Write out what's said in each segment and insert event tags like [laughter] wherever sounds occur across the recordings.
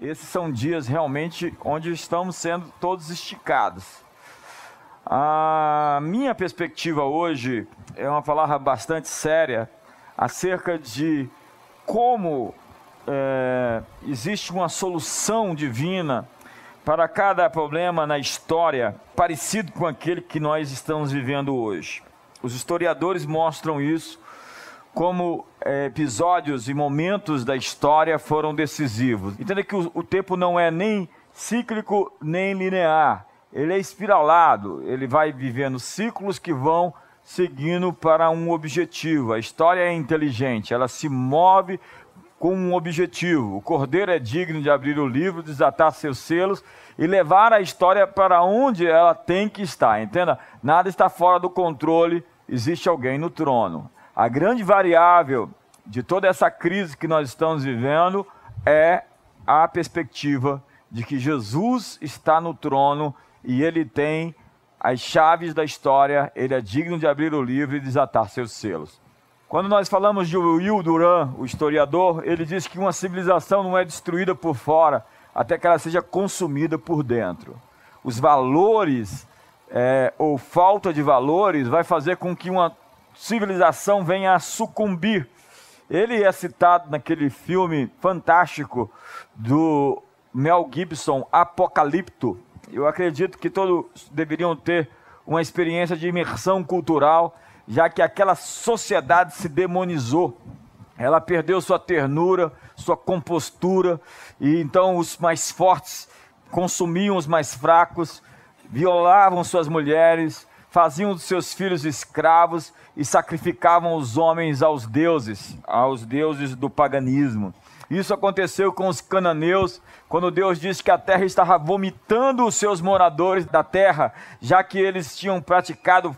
esses são dias realmente onde estamos sendo todos esticados. A minha perspectiva hoje é uma palavra bastante séria acerca de como é, existe uma solução divina para cada problema na história parecido com aquele que nós estamos vivendo hoje. Os historiadores mostram isso como é, episódios e momentos da história foram decisivos. Entenda que o, o tempo não é nem cíclico nem linear, ele é espiralado, ele vai vivendo ciclos que vão seguindo para um objetivo. A história é inteligente, ela se move com um objetivo. O cordeiro é digno de abrir o livro, desatar seus selos e levar a história para onde ela tem que estar. Entenda? Nada está fora do controle, existe alguém no trono. A grande variável de toda essa crise que nós estamos vivendo é a perspectiva de que Jesus está no trono e ele tem as chaves da história, ele é digno de abrir o livro e desatar seus selos. Quando nós falamos de Will Duran, o historiador, ele diz que uma civilização não é destruída por fora até que ela seja consumida por dentro. Os valores é, ou falta de valores vai fazer com que uma civilização venha a sucumbir. Ele é citado naquele filme fantástico do Mel Gibson, Apocalipto. Eu acredito que todos deveriam ter uma experiência de imersão cultural já que aquela sociedade se demonizou. Ela perdeu sua ternura, sua compostura, e então os mais fortes consumiam os mais fracos, violavam suas mulheres, faziam dos seus filhos escravos e sacrificavam os homens aos deuses, aos deuses do paganismo. Isso aconteceu com os cananeus, quando Deus disse que a terra estava vomitando os seus moradores da terra, já que eles tinham praticado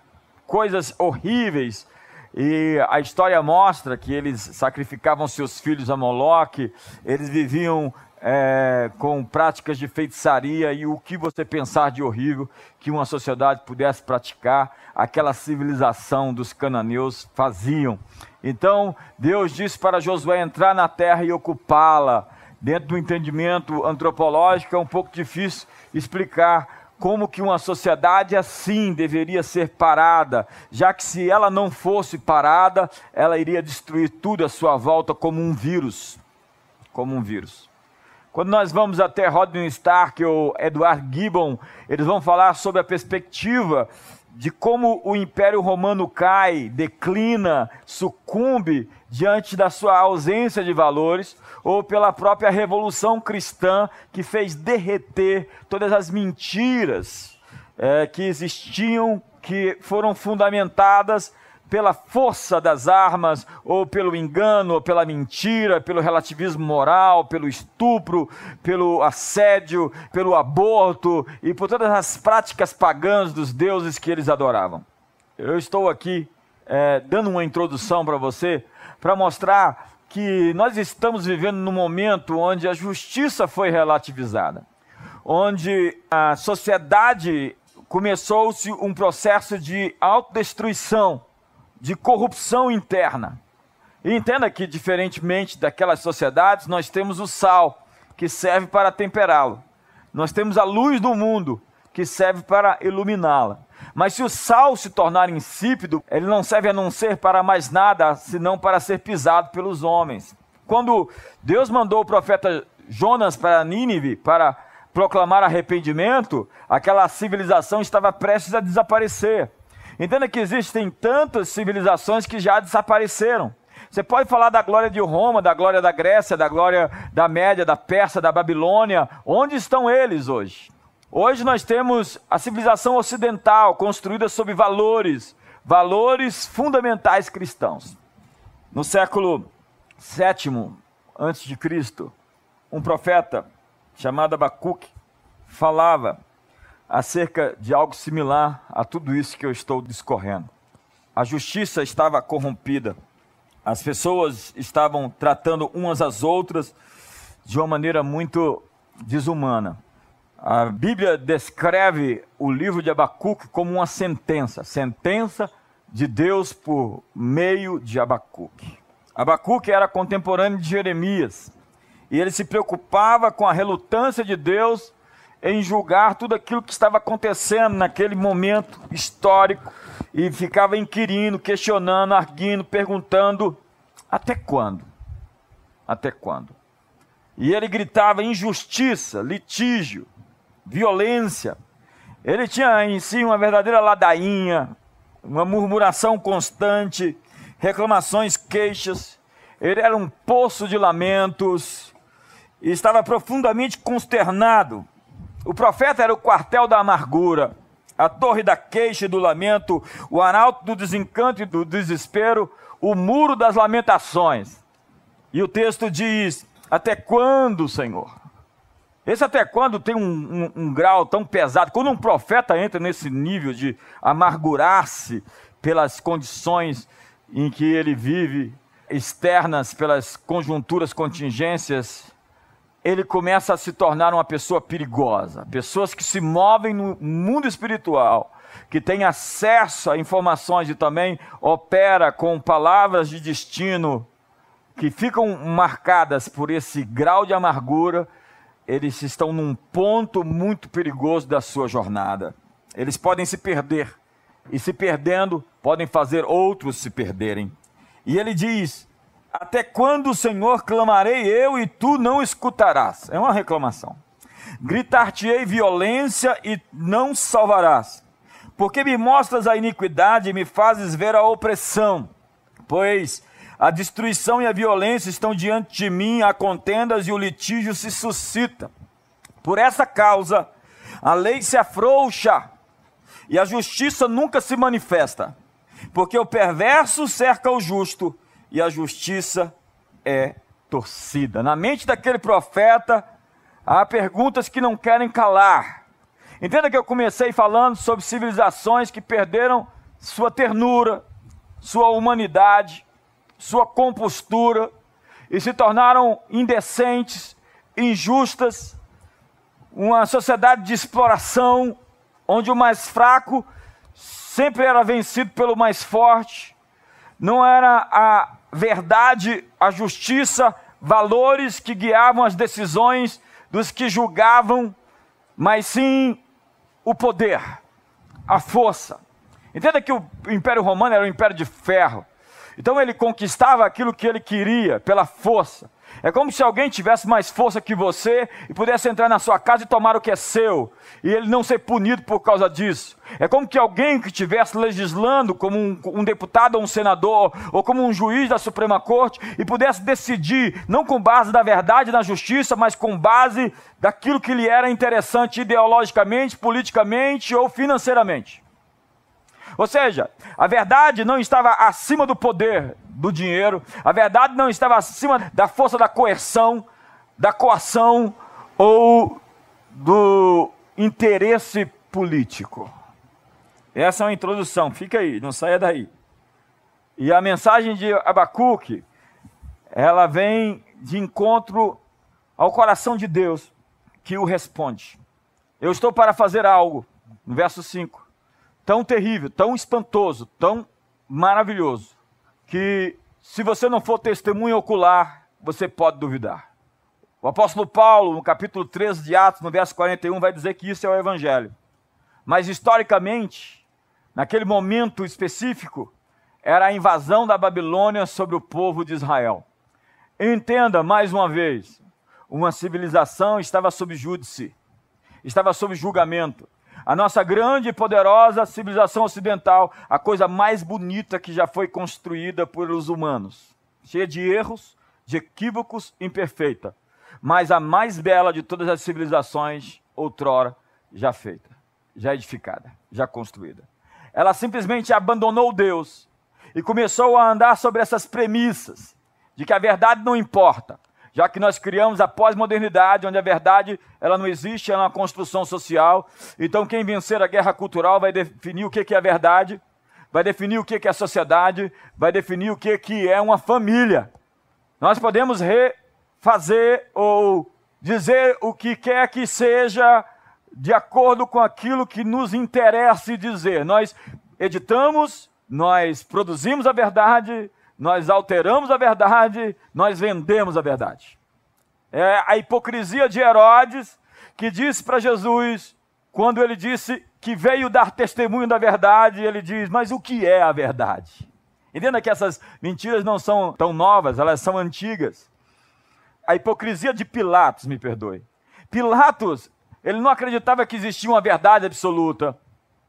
coisas horríveis. E a história mostra que eles sacrificavam seus filhos a Moloque, eles viviam é, com práticas de feitiçaria e o que você pensar de horrível que uma sociedade pudesse praticar, aquela civilização dos cananeus faziam. Então Deus disse para Josué entrar na terra e ocupá-la. Dentro do entendimento antropológico é um pouco difícil explicar como que uma sociedade assim deveria ser parada, já que se ela não fosse parada, ela iria destruir tudo à sua volta como um vírus, como um vírus. Quando nós vamos até Rodney Stark ou Edward Gibbon, eles vão falar sobre a perspectiva de como o Império Romano cai, declina, sucumbe diante da sua ausência de valores, ou pela própria revolução cristã que fez derreter todas as mentiras é, que existiam, que foram fundamentadas pela força das armas, ou pelo engano, ou pela mentira, pelo relativismo moral, pelo estupro, pelo assédio, pelo aborto e por todas as práticas pagãs dos deuses que eles adoravam. Eu estou aqui é, dando uma introdução para você, para mostrar que nós estamos vivendo num momento onde a justiça foi relativizada, onde a sociedade começou-se um processo de autodestruição de corrupção interna. E entenda que, diferentemente daquelas sociedades, nós temos o sal, que serve para temperá-lo. Nós temos a luz do mundo, que serve para iluminá-la. Mas se o sal se tornar insípido, ele não serve a não ser para mais nada, senão para ser pisado pelos homens. Quando Deus mandou o profeta Jonas para Nínive para proclamar arrependimento, aquela civilização estava prestes a desaparecer. Entenda que existem tantas civilizações que já desapareceram. Você pode falar da glória de Roma, da glória da Grécia, da glória da Média, da Pérsia, da Babilônia. Onde estão eles hoje? Hoje nós temos a civilização ocidental construída sobre valores, valores fundamentais cristãos. No século VII antes de Cristo, um profeta chamado Abacuque falava acerca de algo similar a tudo isso que eu estou discorrendo. A justiça estava corrompida, as pessoas estavam tratando umas às outras de uma maneira muito desumana. A Bíblia descreve o livro de Abacuque como uma sentença, sentença de Deus por meio de Abacuque. Abacuque era contemporâneo de Jeremias. E ele se preocupava com a relutância de Deus em julgar tudo aquilo que estava acontecendo naquele momento histórico e ficava inquirindo, questionando, arguindo, perguntando: até quando? Até quando? E ele gritava injustiça, litígio, violência. Ele tinha em si uma verdadeira ladainha, uma murmuração constante, reclamações, queixas. Ele era um poço de lamentos e estava profundamente consternado. O profeta era o quartel da amargura, a torre da queixa e do lamento, o arauto do desencanto e do desespero, o muro das lamentações. E o texto diz: Até quando, Senhor? Esse até quando tem um, um, um grau tão pesado. Quando um profeta entra nesse nível de amargurar-se pelas condições em que ele vive, externas, pelas conjunturas, contingências, ele começa a se tornar uma pessoa perigosa. Pessoas que se movem no mundo espiritual, que têm acesso a informações e também opera com palavras de destino que ficam marcadas por esse grau de amargura eles estão num ponto muito perigoso da sua jornada. Eles podem se perder, e se perdendo, podem fazer outros se perderem. E ele diz: Até quando, Senhor, clamarei eu e tu não escutarás? É uma reclamação. Gritar-te-ei violência e não salvarás. Porque me mostras a iniquidade e me fazes ver a opressão. Pois a destruição e a violência estão diante de mim, há contendas e o litígio se suscita. Por essa causa, a lei se afrouxa e a justiça nunca se manifesta, porque o perverso cerca o justo e a justiça é torcida. Na mente daquele profeta, há perguntas que não querem calar. Entenda que eu comecei falando sobre civilizações que perderam sua ternura, sua humanidade, sua compostura e se tornaram indecentes, injustas, uma sociedade de exploração, onde o mais fraco sempre era vencido pelo mais forte, não era a verdade, a justiça, valores que guiavam as decisões dos que julgavam, mas sim o poder, a força. Entenda que o Império Romano era um império de ferro. Então ele conquistava aquilo que ele queria pela força. É como se alguém tivesse mais força que você e pudesse entrar na sua casa e tomar o que é seu, e ele não ser punido por causa disso. É como que alguém que estivesse legislando como um, um, deputado ou um senador, ou como um juiz da Suprema Corte, e pudesse decidir, não com base da verdade da justiça, mas com base daquilo que lhe era interessante ideologicamente, politicamente ou financeiramente. Ou seja, a verdade não estava acima do poder do dinheiro, a verdade não estava acima da força da coerção, da coação ou do interesse político. Essa é uma introdução, fica aí, não saia daí. E a mensagem de Abacuque, ela vem de encontro ao coração de Deus, que o responde. Eu estou para fazer algo, no verso 5 tão terrível, tão espantoso, tão maravilhoso, que se você não for testemunho ocular, você pode duvidar. O apóstolo Paulo, no capítulo 13 de Atos, no verso 41, vai dizer que isso é o evangelho. Mas historicamente, naquele momento específico, era a invasão da Babilônia sobre o povo de Israel. Entenda mais uma vez, uma civilização estava sob júdice, estava sob julgamento a nossa grande e poderosa civilização ocidental, a coisa mais bonita que já foi construída pelos humanos, cheia de erros, de equívocos, imperfeita, mas a mais bela de todas as civilizações outrora já feita, já edificada, já construída. Ela simplesmente abandonou Deus e começou a andar sobre essas premissas de que a verdade não importa, já que nós criamos a pós-modernidade, onde a verdade ela não existe, ela é uma construção social. Então, quem vencer a guerra cultural vai definir o que é a verdade, vai definir o que é a sociedade, vai definir o que é uma família. Nós podemos refazer ou dizer o que quer que seja de acordo com aquilo que nos interessa dizer. Nós editamos, nós produzimos a verdade, nós alteramos a verdade, nós vendemos a verdade. É a hipocrisia de Herodes, que disse para Jesus, quando ele disse que veio dar testemunho da verdade, ele diz: Mas o que é a verdade? Entenda que essas mentiras não são tão novas, elas são antigas. A hipocrisia de Pilatos, me perdoe. Pilatos, ele não acreditava que existia uma verdade absoluta.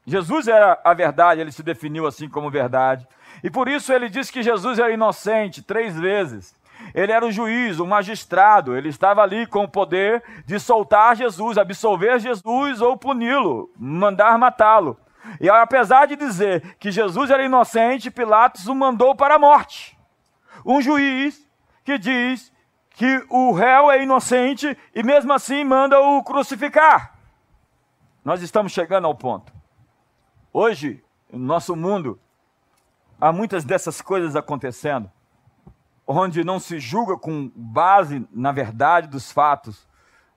Jesus era a verdade, ele se definiu assim como verdade. E por isso ele disse que Jesus era inocente três vezes. Ele era o juiz, o magistrado, ele estava ali com o poder de soltar Jesus, absolver Jesus ou puni-lo, mandar matá-lo. E apesar de dizer que Jesus era inocente, Pilatos o mandou para a morte. Um juiz que diz que o réu é inocente e mesmo assim manda o crucificar. Nós estamos chegando ao ponto. Hoje, no nosso mundo, há muitas dessas coisas acontecendo, onde não se julga com base na verdade dos fatos,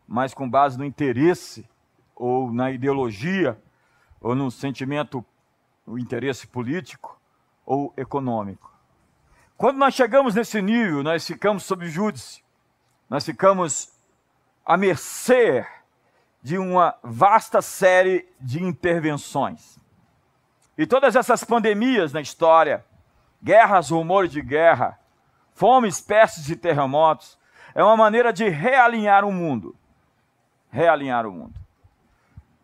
mas com base no interesse ou na ideologia ou no sentimento, o interesse político ou econômico. Quando nós chegamos nesse nível, nós ficamos sob júdice, nós ficamos à mercê de uma vasta série de intervenções. E todas essas pandemias na história, guerras, rumores de guerra, fome, espécies de terremotos, é uma maneira de realinhar o mundo. Realinhar o mundo.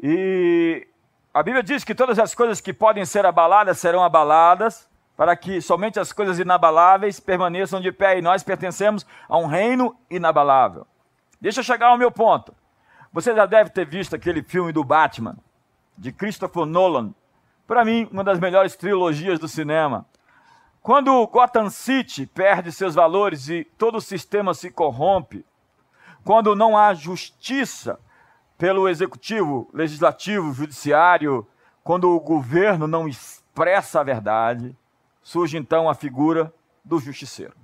E a Bíblia diz que todas as coisas que podem ser abaladas serão abaladas, para que somente as coisas inabaláveis permaneçam de pé, e nós pertencemos a um reino inabalável. Deixa eu chegar ao meu ponto. Você já deve ter visto aquele filme do Batman, de Christopher Nolan. Para mim, uma das melhores trilogias do cinema. Quando Gotham City perde seus valores e todo o sistema se corrompe, quando não há justiça, pelo executivo, legislativo, judiciário, quando o governo não expressa a verdade, surge então a figura do justiceiro.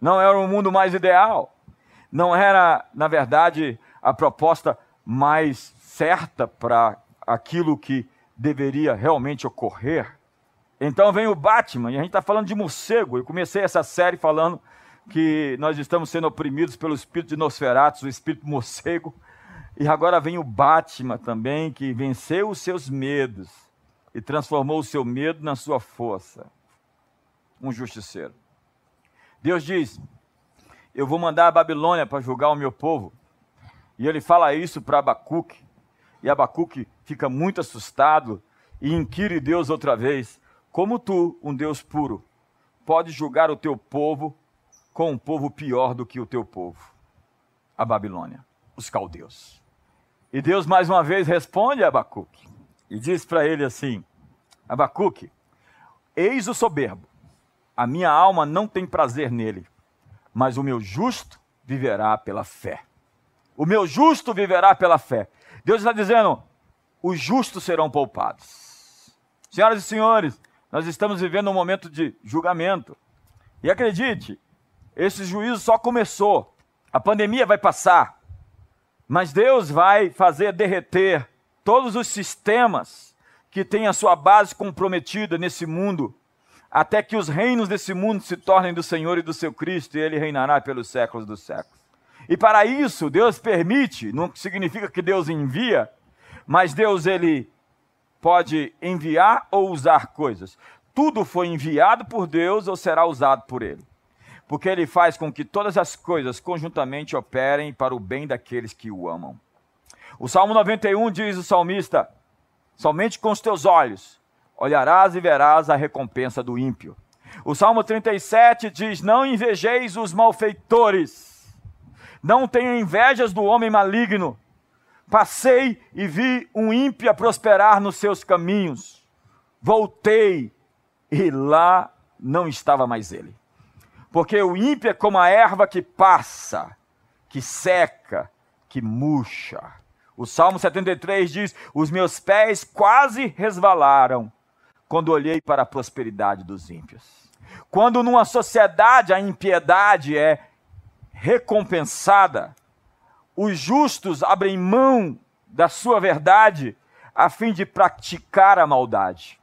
Não era o mundo mais ideal, não era, na verdade, a proposta mais certa para aquilo que deveria realmente ocorrer. Então vem o Batman, e a gente está falando de morcego. Eu comecei essa série falando que nós estamos sendo oprimidos pelo espírito de Nosferatus, o espírito morcego, e agora vem o Batman também, que venceu os seus medos e transformou o seu medo na sua força. Um justiceiro. Deus diz: Eu vou mandar a Babilônia para julgar o meu povo. E ele fala isso para Abacuque. E Abacuque fica muito assustado e inquire Deus outra vez: Como tu, um Deus puro, pode julgar o teu povo com um povo pior do que o teu povo? A Babilônia, os caldeus. E Deus mais uma vez responde a Abacuque e diz para ele assim: Abacuque, eis o soberbo, a minha alma não tem prazer nele, mas o meu justo viverá pela fé. O meu justo viverá pela fé. Deus está dizendo: os justos serão poupados. Senhoras e senhores, nós estamos vivendo um momento de julgamento. E acredite, esse juízo só começou. A pandemia vai passar. Mas Deus vai fazer derreter todos os sistemas que têm a sua base comprometida nesse mundo, até que os reinos desse mundo se tornem do Senhor e do seu Cristo, e ele reinará pelos séculos dos séculos. E para isso, Deus permite, não significa que Deus envia, mas Deus ele pode enviar ou usar coisas. Tudo foi enviado por Deus ou será usado por ele porque ele faz com que todas as coisas conjuntamente operem para o bem daqueles que o amam. O Salmo 91 diz o salmista: Somente com os teus olhos olharás e verás a recompensa do ímpio. O Salmo 37 diz: Não invejeis os malfeitores, não tenha invejas do homem maligno. Passei e vi um ímpio prosperar nos seus caminhos. Voltei e lá não estava mais ele. Porque o ímpio é como a erva que passa, que seca, que murcha. O Salmo 73 diz: Os meus pés quase resvalaram quando olhei para a prosperidade dos ímpios. Quando numa sociedade a impiedade é recompensada, os justos abrem mão da sua verdade a fim de praticar a maldade.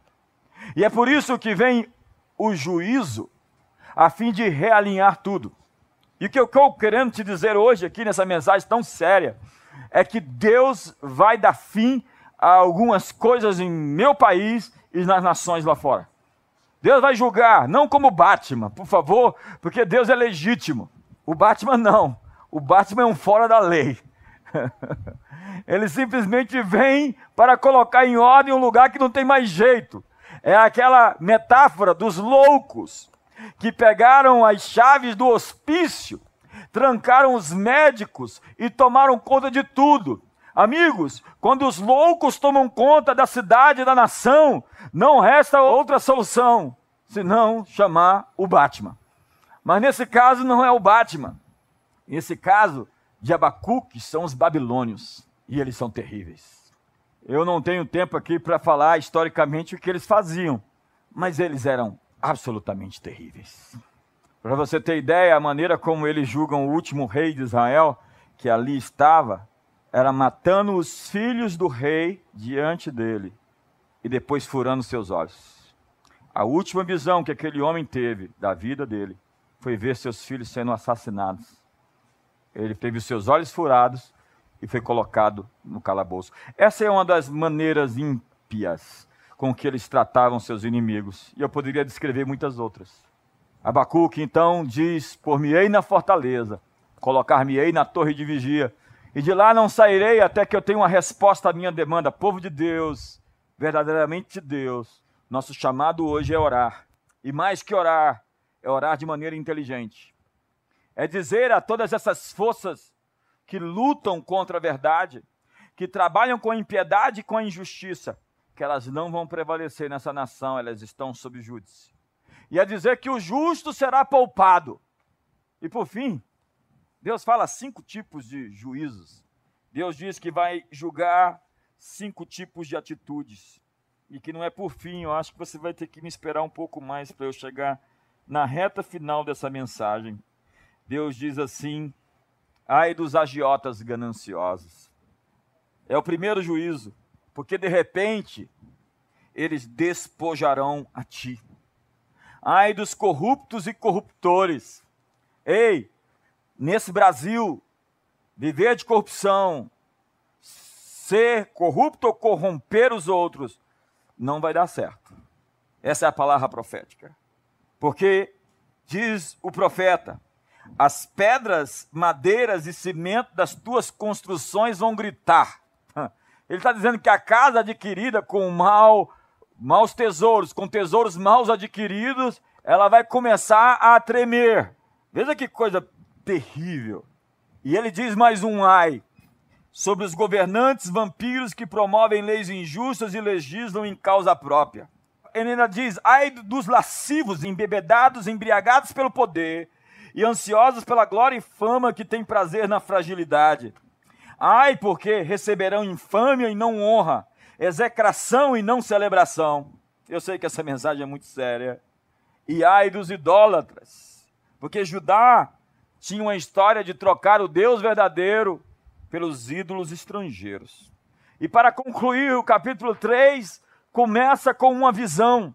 E é por isso que vem o juízo a fim de realinhar tudo. E o que eu estou querendo te dizer hoje aqui nessa mensagem tão séria é que Deus vai dar fim a algumas coisas em meu país e nas nações lá fora. Deus vai julgar, não como Batman, por favor, porque Deus é legítimo. O Batman não. O Batman é um fora da lei. [laughs] Ele simplesmente vem para colocar em ordem um lugar que não tem mais jeito. É aquela metáfora dos loucos que pegaram as chaves do hospício, trancaram os médicos e tomaram conta de tudo. Amigos, quando os loucos tomam conta da cidade e da nação, não resta outra solução senão chamar o Batman. Mas nesse caso não é o Batman. Nesse caso de Abacuque são os babilônios. E eles são terríveis. Eu não tenho tempo aqui para falar historicamente o que eles faziam, mas eles eram absolutamente terríveis. Para você ter ideia, a maneira como eles julgam o último rei de Israel, que ali estava, era matando os filhos do rei diante dele e depois furando seus olhos. A última visão que aquele homem teve da vida dele foi ver seus filhos sendo assassinados. Ele teve os seus olhos furados e foi colocado no calabouço. Essa é uma das maneiras ímpias com que eles tratavam seus inimigos. E eu poderia descrever muitas outras. Abacuque então diz: Por-me-ei na fortaleza, colocar-me-ei na torre de vigia, e de lá não sairei até que eu tenha uma resposta à minha demanda. Povo de Deus, verdadeiramente de Deus, nosso chamado hoje é orar. E mais que orar, é orar de maneira inteligente. É dizer a todas essas forças que lutam contra a verdade, que trabalham com a impiedade e com a injustiça, que elas não vão prevalecer nessa nação, elas estão sob júdice. E a dizer que o justo será poupado. E por fim, Deus fala cinco tipos de juízos. Deus diz que vai julgar cinco tipos de atitudes. E que não é por fim, eu acho que você vai ter que me esperar um pouco mais para eu chegar na reta final dessa mensagem. Deus diz assim: Ai dos agiotas gananciosos. É o primeiro juízo, porque de repente eles despojarão a ti. Ai dos corruptos e corruptores. Ei, nesse Brasil, viver de corrupção, ser corrupto ou corromper os outros, não vai dar certo. Essa é a palavra profética. Porque diz o profeta: as pedras, madeiras e cimento das tuas construções vão gritar. [laughs] Ele está dizendo que a casa adquirida com mal, maus tesouros, com tesouros maus adquiridos, ela vai começar a tremer. Veja que coisa terrível. E ele diz mais um ai sobre os governantes vampiros que promovem leis injustas e legislam em causa própria. Ele diz: ai dos lascivos, embebedados, embriagados pelo poder e ansiosos pela glória e fama que têm prazer na fragilidade. Ai, porque receberão infâmia e não honra, execração e não celebração. Eu sei que essa mensagem é muito séria. E ai dos idólatras, porque Judá tinha uma história de trocar o Deus verdadeiro pelos ídolos estrangeiros. E para concluir, o capítulo 3 começa com uma visão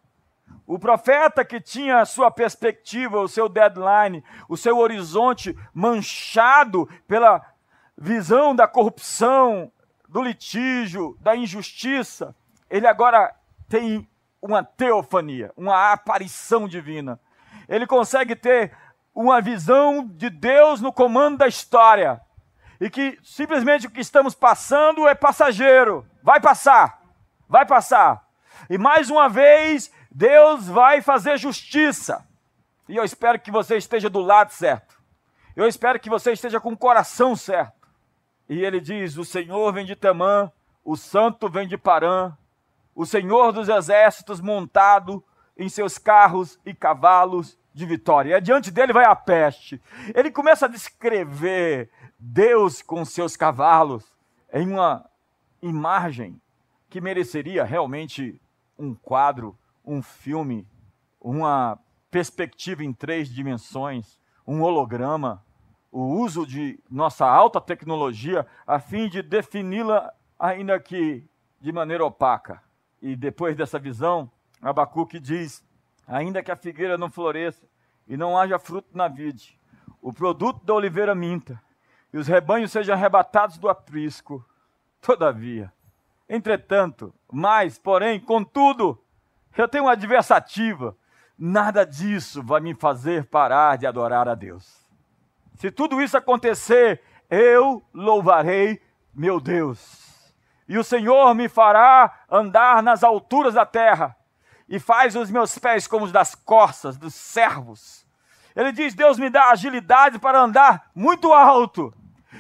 o profeta que tinha a sua perspectiva, o seu deadline, o seu horizonte manchado pela visão da corrupção, do litígio, da injustiça, ele agora tem uma teofania, uma aparição divina. Ele consegue ter uma visão de Deus no comando da história. E que simplesmente o que estamos passando é passageiro. Vai passar. Vai passar. E mais uma vez, Deus vai fazer justiça. E eu espero que você esteja do lado certo. Eu espero que você esteja com o coração certo. E ele diz: O Senhor vem de Temã, o Santo vem de Parã, o Senhor dos exércitos montado em seus carros e cavalos de vitória. E adiante dele vai a peste. Ele começa a descrever Deus com seus cavalos em uma imagem que mereceria realmente um quadro um filme, uma perspectiva em três dimensões, um holograma, o uso de nossa alta tecnologia a fim de defini-la, ainda que de maneira opaca. E depois dessa visão, Abacuque diz: ainda que a figueira não floresça e não haja fruto na vide, o produto da oliveira minta, e os rebanhos sejam arrebatados do aprisco. Todavia, entretanto, mais, porém, contudo, eu tenho uma adversativa. Nada disso vai me fazer parar de adorar a Deus. Se tudo isso acontecer, eu louvarei meu Deus. E o Senhor me fará andar nas alturas da terra, e faz os meus pés como os das corças dos servos. Ele diz: Deus me dá agilidade para andar muito alto.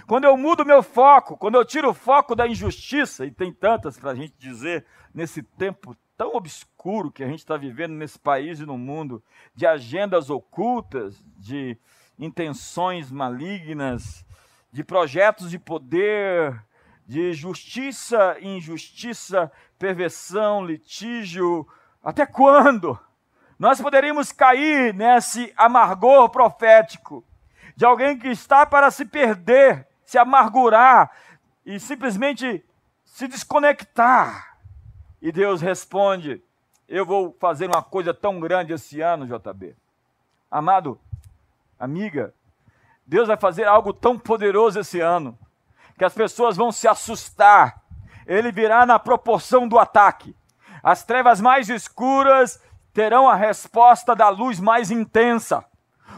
Quando eu mudo meu foco, quando eu tiro o foco da injustiça, e tem tantas para a gente dizer nesse tempo tão obscuro que a gente está vivendo nesse país e no mundo, de agendas ocultas, de intenções malignas, de projetos de poder, de justiça injustiça, perversão, litígio. Até quando? Nós poderíamos cair nesse amargor profético de alguém que está para se perder, se amargurar e simplesmente se desconectar. E Deus responde: Eu vou fazer uma coisa tão grande esse ano, JB. Amado, amiga, Deus vai fazer algo tão poderoso esse ano que as pessoas vão se assustar. Ele virá na proporção do ataque. As trevas mais escuras terão a resposta da luz mais intensa.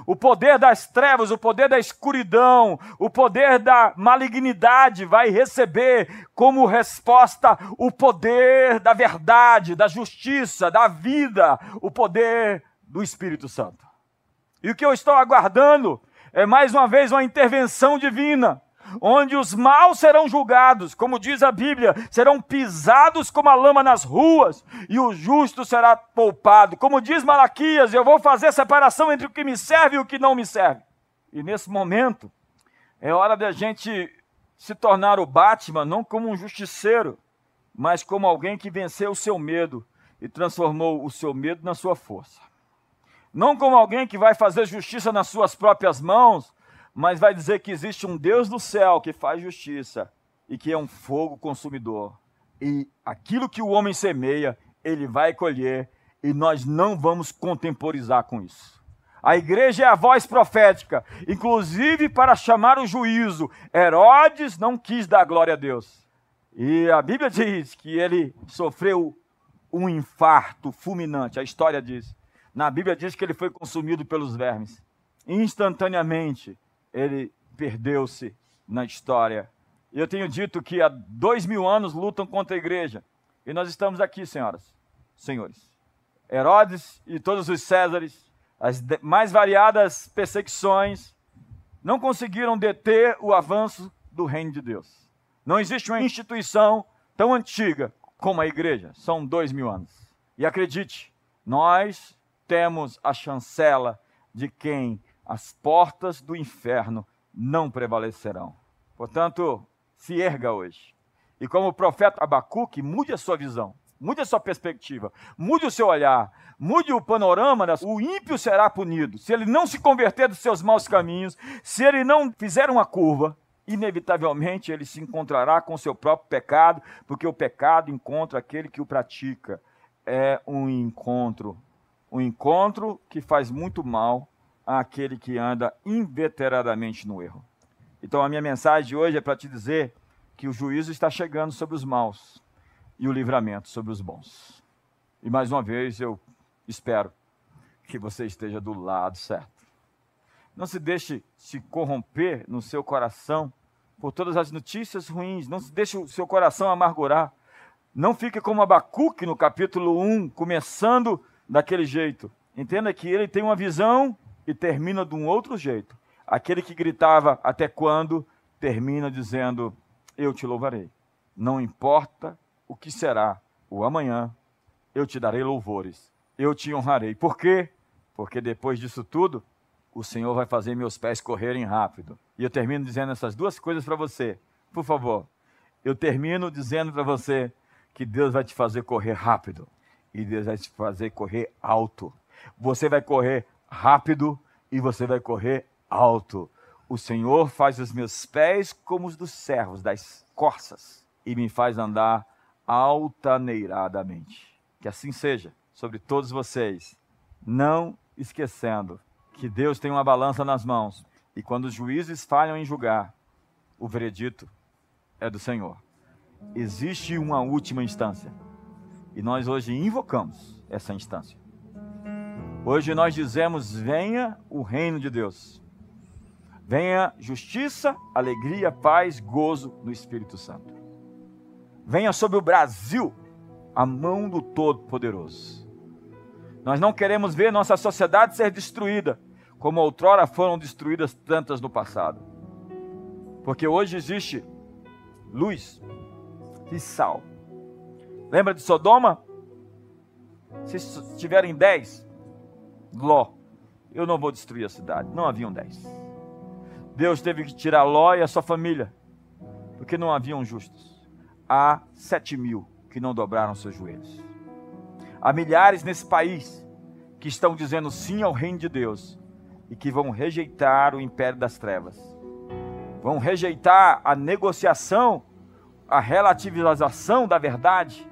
O poder das trevas, o poder da escuridão, o poder da malignidade vai receber como resposta o poder da verdade, da justiça, da vida, o poder do Espírito Santo. E o que eu estou aguardando é mais uma vez uma intervenção divina onde os maus serão julgados, como diz a Bíblia, serão pisados como a lama nas ruas, e o justo será poupado. Como diz Malaquias, eu vou fazer separação entre o que me serve e o que não me serve. E nesse momento, é hora da gente se tornar o Batman não como um justiceiro, mas como alguém que venceu o seu medo e transformou o seu medo na sua força. Não como alguém que vai fazer justiça nas suas próprias mãos, mas vai dizer que existe um Deus do céu que faz justiça e que é um fogo consumidor. E aquilo que o homem semeia, ele vai colher, e nós não vamos contemporizar com isso. A igreja é a voz profética, inclusive para chamar o juízo. Herodes não quis dar glória a Deus. E a Bíblia diz que ele sofreu um infarto fulminante. A história diz. Na Bíblia diz que ele foi consumido pelos vermes. Instantaneamente, ele perdeu-se na história. Eu tenho dito que há dois mil anos lutam contra a igreja. E nós estamos aqui, senhoras, senhores. Herodes e todos os Césares, as mais variadas perseguições, não conseguiram deter o avanço do reino de Deus. Não existe uma instituição tão antiga como a igreja. São dois mil anos. E acredite, nós temos a chancela de quem as portas do inferno não prevalecerão. Portanto, se erga hoje. E como o profeta Abacuque, mude a sua visão, mude a sua perspectiva, mude o seu olhar, mude o panorama. O ímpio será punido. Se ele não se converter dos seus maus caminhos, se ele não fizer uma curva, inevitavelmente ele se encontrará com seu próprio pecado, porque o pecado encontra aquele que o pratica. É um encontro, um encontro que faz muito mal àquele que anda inveteradamente no erro. Então a minha mensagem de hoje é para te dizer que o juízo está chegando sobre os maus e o livramento sobre os bons. E mais uma vez eu espero que você esteja do lado certo. Não se deixe se corromper no seu coração por todas as notícias ruins. Não se deixe o seu coração amargurar. Não fique como Abacuque no capítulo 1, começando daquele jeito. Entenda que ele tem uma visão e termina de um outro jeito. Aquele que gritava até quando, termina dizendo: Eu te louvarei. Não importa o que será o amanhã, eu te darei louvores, eu te honrarei. Por quê? Porque depois disso tudo, o Senhor vai fazer meus pés correrem rápido. E eu termino dizendo essas duas coisas para você. Por favor, eu termino dizendo para você que Deus vai te fazer correr rápido e Deus vai te fazer correr alto. Você vai correr rápido e você vai correr alto. O Senhor faz os meus pés como os dos servos, das corças, e me faz andar altaneiradamente. Que assim seja sobre todos vocês, não esquecendo que Deus tem uma balança nas mãos E quando os juízes falham em julgar, o veredito é do Senhor. Existe uma última instância. E nós hoje invocamos essa instância. Hoje nós dizemos: venha o reino de Deus. Venha justiça, alegria, paz, gozo no Espírito Santo. Venha sobre o Brasil a mão do Todo-Poderoso. Nós não queremos ver nossa sociedade ser destruída, como outrora foram destruídas tantas no passado. Porque hoje existe luz e sal. Lembra de Sodoma? Se tiverem dez, Ló, eu não vou destruir a cidade. Não haviam dez. Deus teve que tirar Ló e a sua família, porque não haviam justos. Há sete mil que não dobraram seus joelhos. Há milhares nesse país que estão dizendo sim ao reino de Deus e que vão rejeitar o império das trevas. Vão rejeitar a negociação, a relativização da verdade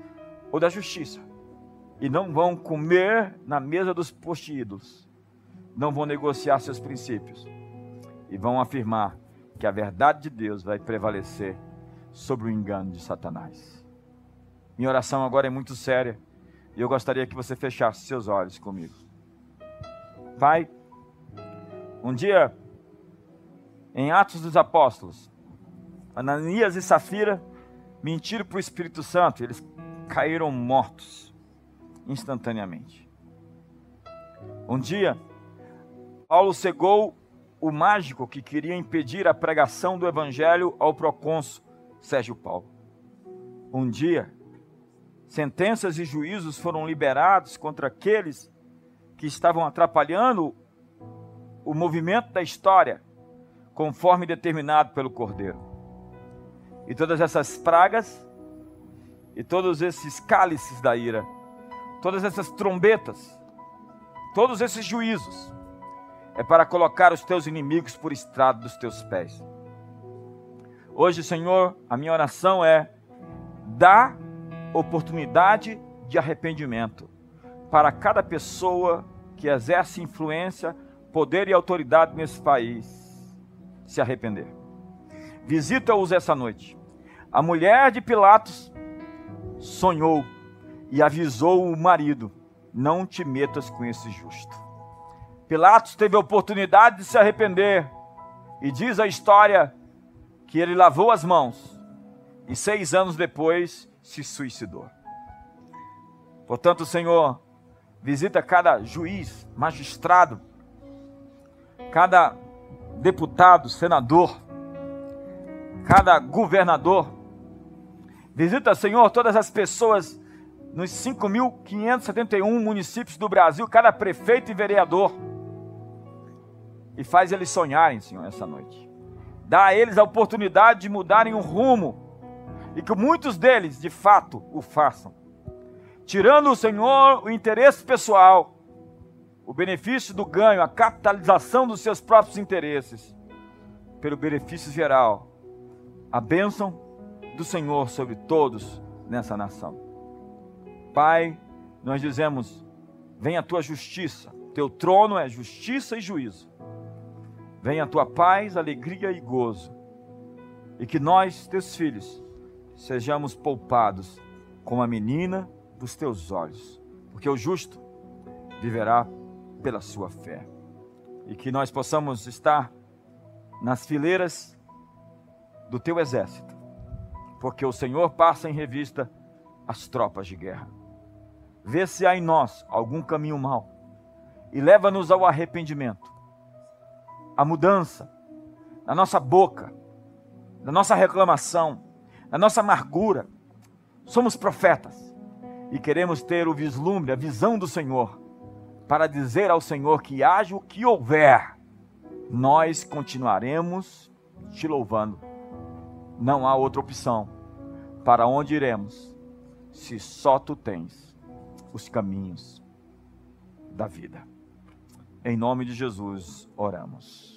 ou da justiça. E não vão comer na mesa dos postídulos. Não vão negociar seus princípios. E vão afirmar que a verdade de Deus vai prevalecer sobre o engano de Satanás. Minha oração agora é muito séria e eu gostaria que você fechasse seus olhos comigo. Pai, um dia, em Atos dos Apóstolos, Ananias e Safira mentiram para o Espírito Santo, eles caíram mortos instantaneamente. Um dia, Paulo cegou o mágico que queria impedir a pregação do evangelho ao procônsul Sérgio Paulo. Um dia, sentenças e juízos foram liberados contra aqueles que estavam atrapalhando o movimento da história, conforme determinado pelo Cordeiro. E todas essas pragas, e todos esses cálices da ira, todas essas trombetas, todos esses juízos, é para colocar os teus inimigos por estrado dos teus pés. Hoje, Senhor, a minha oração é: dá oportunidade de arrependimento para cada pessoa que exerce influência, poder e autoridade nesse país se arrepender. Visita-os essa noite. A mulher de Pilatos sonhou e avisou o marido: Não te metas com esse justo. Pilatos teve a oportunidade de se arrepender, e diz a história que ele lavou as mãos, e seis anos depois se suicidou. Portanto, Senhor, visita cada juiz, magistrado, cada deputado, senador, cada governador. Visita, Senhor, todas as pessoas nos 5.571 municípios do Brasil, cada prefeito e vereador. E faz eles sonharem, Senhor, essa noite. Dá a eles a oportunidade de mudarem o rumo e que muitos deles, de fato, o façam. Tirando o Senhor o interesse pessoal, o benefício do ganho, a capitalização dos seus próprios interesses, pelo benefício geral, a bênção do Senhor sobre todos nessa nação. Pai, nós dizemos: venha a tua justiça, teu trono é justiça e juízo. Venha a tua paz, alegria e gozo. E que nós, teus filhos, sejamos poupados como a menina dos teus olhos, porque o justo viverá pela sua fé. E que nós possamos estar nas fileiras do teu exército, porque o Senhor passa em revista as tropas de guerra. Vê se há em nós algum caminho mau e leva-nos ao arrependimento, à mudança na nossa boca, na nossa reclamação, na nossa amargura. Somos profetas e queremos ter o vislumbre, a visão do Senhor, para dizer ao Senhor que haja o que houver, nós continuaremos te louvando. Não há outra opção. Para onde iremos, se só tu tens os caminhos da vida? Em nome de Jesus, oramos.